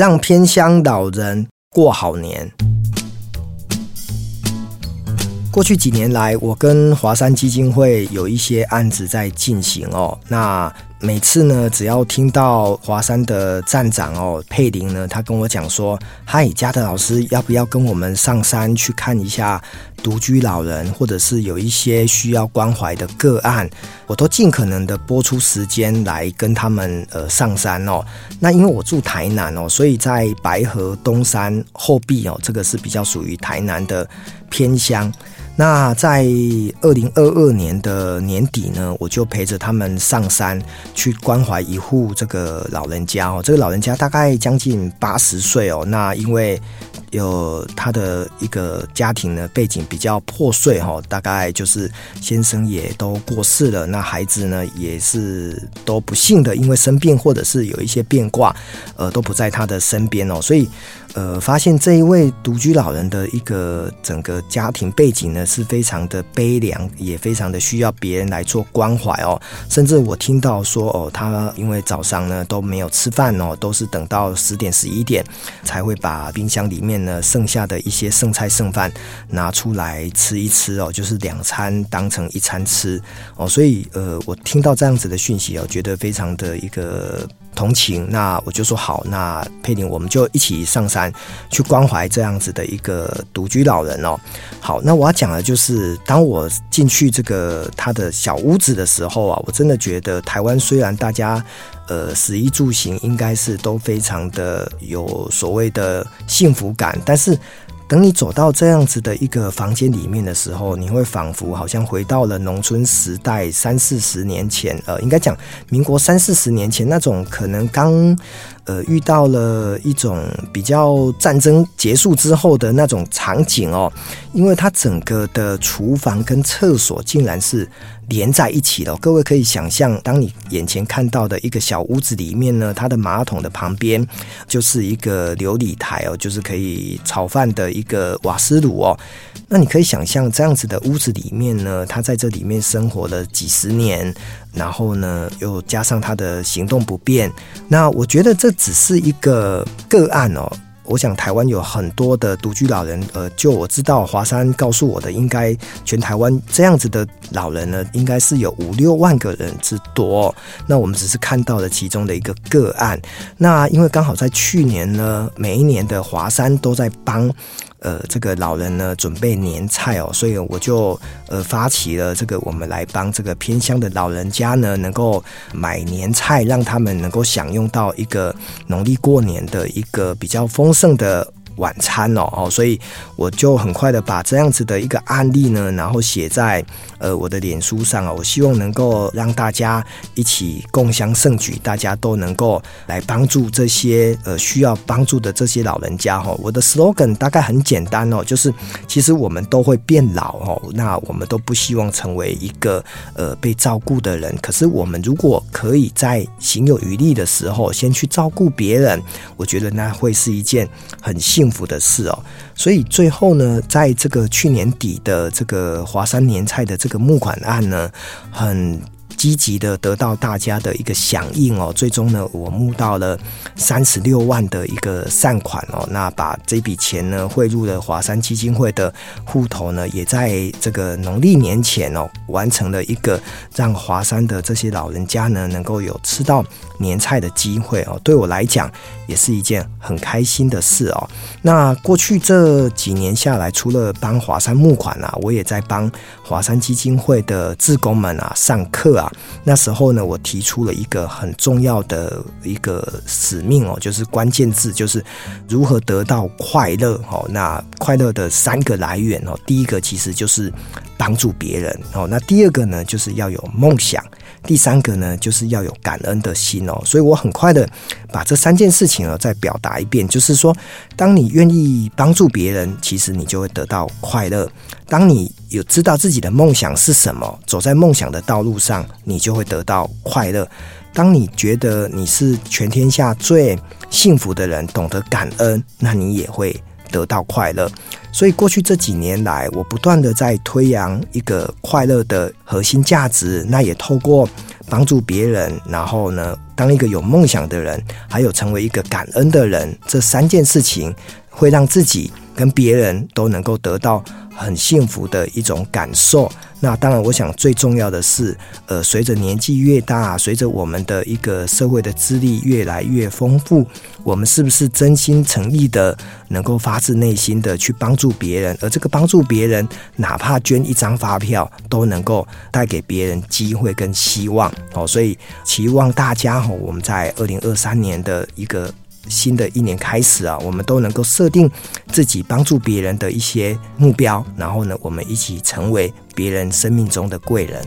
让偏乡老人过好年。过去几年来，我跟华山基金会有一些案子在进行哦。那每次呢，只要听到华山的站长哦佩玲呢，他跟我讲说：“嗨，嘉德老师，要不要跟我们上山去看一下独居老人，或者是有一些需要关怀的个案？”我都尽可能的拨出时间来跟他们呃上山哦。那因为我住台南哦，所以在白河东山后壁哦，这个是比较属于台南的偏乡。那在二零二二年的年底呢，我就陪着他们上山去关怀一户这个老人家哦。这个老人家大概将近八十岁哦。那因为有他的一个家庭呢，背景比较破碎哈，大概就是先生也都过世了，那孩子呢也是都不幸的，因为生病或者是有一些变卦，呃，都不在他的身边哦，所以。呃，发现这一位独居老人的一个整个家庭背景呢，是非常的悲凉，也非常的需要别人来做关怀哦。甚至我听到说，哦，他因为早上呢都没有吃饭哦，都是等到十点十一点才会把冰箱里面呢剩下的一些剩菜剩饭拿出来吃一吃哦，就是两餐当成一餐吃哦。所以呃，我听到这样子的讯息哦，觉得非常的一个。同情，那我就说好，那佩玲，我们就一起上山去关怀这样子的一个独居老人哦。好，那我要讲的就是，当我进去这个他的小屋子的时候啊，我真的觉得台湾虽然大家呃食衣住行应该是都非常的有所谓的幸福感，但是。等你走到这样子的一个房间里面的时候，你会仿佛好像回到了农村时代三四十年前，呃，应该讲民国三四十年前那种可能刚。呃，遇到了一种比较战争结束之后的那种场景哦，因为它整个的厨房跟厕所竟然是连在一起的。各位可以想象，当你眼前看到的一个小屋子里面呢，它的马桶的旁边就是一个流理台哦，就是可以炒饭的一个瓦斯炉哦。那你可以想象这样子的屋子里面呢，他在这里面生活了几十年。然后呢，又加上他的行动不便，那我觉得这只是一个个案哦。我想台湾有很多的独居老人，呃，就我知道华山告诉我的，应该全台湾这样子的老人呢，应该是有五六万个人之多。那我们只是看到了其中的一个个案。那因为刚好在去年呢，每一年的华山都在帮。呃，这个老人呢，准备年菜哦，所以我就呃发起了这个，我们来帮这个偏乡的老人家呢，能够买年菜，让他们能够享用到一个农历过年的一个比较丰盛的。晚餐哦哦，所以我就很快的把这样子的一个案例呢，然后写在呃我的脸书上啊，我希望能够让大家一起共襄盛举，大家都能够来帮助这些呃需要帮助的这些老人家哈。我的 slogan 大概很简单哦，就是其实我们都会变老哦，那我们都不希望成为一个呃被照顾的人，可是我们如果可以在行有余力的时候先去照顾别人，我觉得那会是一件很幸福的事哦，所以最后呢，在这个去年底的这个华山年菜的这个募款案呢，很。积极的得到大家的一个响应哦，最终呢，我募到了三十六万的一个善款哦，那把这笔钱呢汇入了华山基金会的户头呢，也在这个农历年前哦，完成了一个让华山的这些老人家呢能够有吃到年菜的机会哦，对我来讲也是一件很开心的事哦。那过去这几年下来，除了帮华山募款啊，我也在帮华山基金会的志工们啊上课啊。那时候呢，我提出了一个很重要的一个使命哦，就是关键字，就是如何得到快乐哦。那快乐的三个来源哦，第一个其实就是帮助别人哦。那第二个呢，就是要有梦想；第三个呢，就是要有感恩的心哦。所以我很快的把这三件事情呢再表达一遍，就是说，当你愿意帮助别人，其实你就会得到快乐。当你有知道自己的梦想是什么，走在梦想的道路上，你就会得到快乐。当你觉得你是全天下最幸福的人，懂得感恩，那你也会得到快乐。所以过去这几年来，我不断的在推扬一个快乐的核心价值，那也透过帮助别人，然后呢，当一个有梦想的人，还有成为一个感恩的人，这三件事情会让自己跟别人都能够得到很幸福的一种感受。那当然，我想最重要的是，呃，随着年纪越大，随着我们的一个社会的资历越来越丰富，我们是不是真心诚意的能够发自内心的去帮助别人？而这个帮助别人，哪怕捐一张发票，都能够带给别人机会跟希望哦。所以期望大家哈，我们在二零二三年的一个。新的一年开始啊，我们都能够设定自己帮助别人的一些目标，然后呢，我们一起成为别人生命中的贵人。